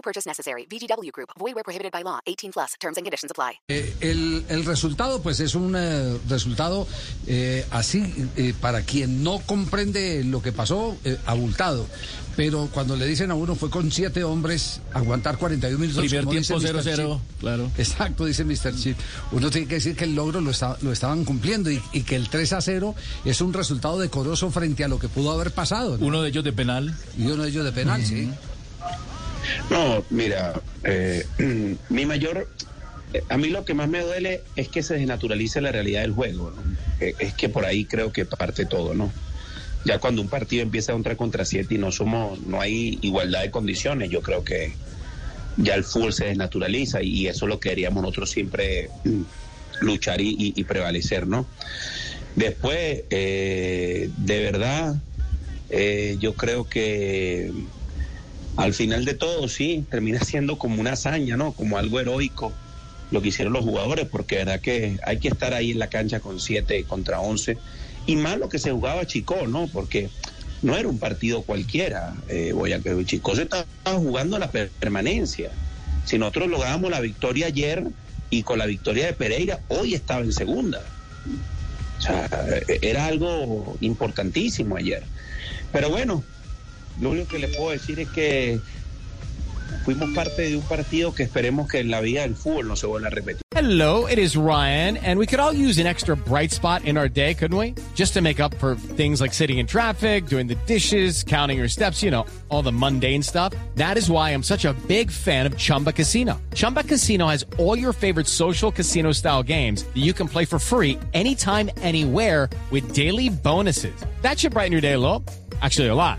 No purchase necessary. VGW Group. Void where prohibited by law. 18 plus. Terms and conditions apply. Eh, el, el resultado, pues es un eh, resultado eh, así, eh, para quien no comprende lo que pasó, eh, abultado. Pero cuando le dicen a uno fue con siete hombres aguantar 41 minutos. Primer tiempo Mr. 0-0, Chip. claro. Exacto, dice Mr. Chip. Uno tiene que decir que el logro lo, está- lo estaban cumpliendo y, y que el 3 a 0 es un resultado decoroso frente a lo que pudo haber pasado. ¿no? Uno de ellos de penal. Y uno de ellos de penal, sí. No, mira, eh, mi mayor, a mí lo que más me duele es que se desnaturalice la realidad del juego, ¿no? Eh, es que por ahí creo que parte todo, ¿no? Ya cuando un partido empieza un 3 contra 7 y no somos, no hay igualdad de condiciones, yo creo que ya el fútbol se desnaturaliza y eso es lo que queríamos nosotros siempre mm, luchar y prevalecer, ¿no? Después, eh, de verdad, eh, yo creo que al final de todo, sí, termina siendo como una hazaña, ¿no? Como algo heroico lo que hicieron los jugadores, porque verdad que hay que estar ahí en la cancha con 7 contra 11. Y más lo que se jugaba Chico, ¿no? Porque no era un partido cualquiera. Eh, Boyacá- Chico se estaba jugando la per- permanencia. Si nosotros lográbamos la victoria ayer y con la victoria de Pereira, hoy estaba en segunda. O sea, era algo importantísimo ayer. Pero bueno, lo único que puedo decir es que fuimos parte de un partido que esperemos que en la vida del fútbol no se vuelva a repetir. Hello, it is Ryan, and we could all use an extra bright spot in our day, couldn't we? Just to make up for things like sitting in traffic, doing the dishes, counting your steps, you know, all the mundane stuff. That is why I'm such a big fan of Chumba Casino. Chumba Casino has all your favorite social casino style games that you can play for free anytime, anywhere with daily bonuses. That should brighten your day a little. Actually, a lot.